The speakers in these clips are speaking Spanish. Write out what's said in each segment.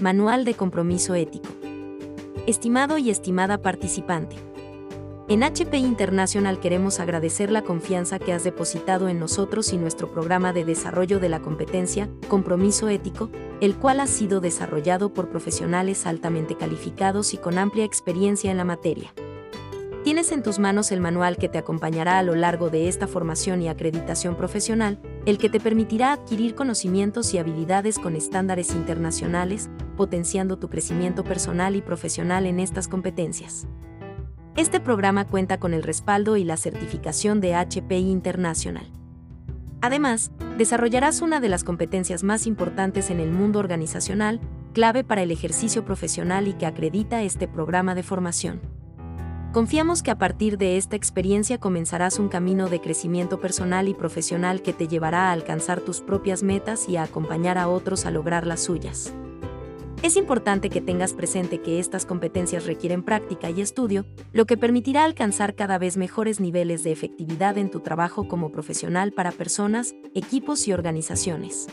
Manual de Compromiso Ético. Estimado y estimada participante. En HP International queremos agradecer la confianza que has depositado en nosotros y nuestro programa de desarrollo de la competencia, Compromiso Ético, el cual ha sido desarrollado por profesionales altamente calificados y con amplia experiencia en la materia. Tienes en tus manos el manual que te acompañará a lo largo de esta formación y acreditación profesional, el que te permitirá adquirir conocimientos y habilidades con estándares internacionales, potenciando tu crecimiento personal y profesional en estas competencias. Este programa cuenta con el respaldo y la certificación de HPI International. Además, desarrollarás una de las competencias más importantes en el mundo organizacional, clave para el ejercicio profesional y que acredita este programa de formación. Confiamos que a partir de esta experiencia comenzarás un camino de crecimiento personal y profesional que te llevará a alcanzar tus propias metas y a acompañar a otros a lograr las suyas. Es importante que tengas presente que estas competencias requieren práctica y estudio, lo que permitirá alcanzar cada vez mejores niveles de efectividad en tu trabajo como profesional para personas, equipos y organizaciones.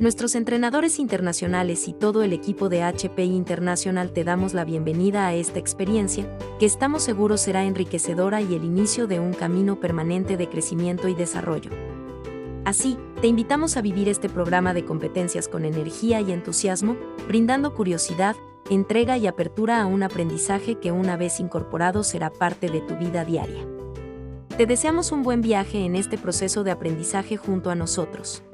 Nuestros entrenadores internacionales y todo el equipo de HP International te damos la bienvenida a esta experiencia, que estamos seguros será enriquecedora y el inicio de un camino permanente de crecimiento y desarrollo. Así, te invitamos a vivir este programa de competencias con energía y entusiasmo, brindando curiosidad, entrega y apertura a un aprendizaje que una vez incorporado será parte de tu vida diaria. Te deseamos un buen viaje en este proceso de aprendizaje junto a nosotros.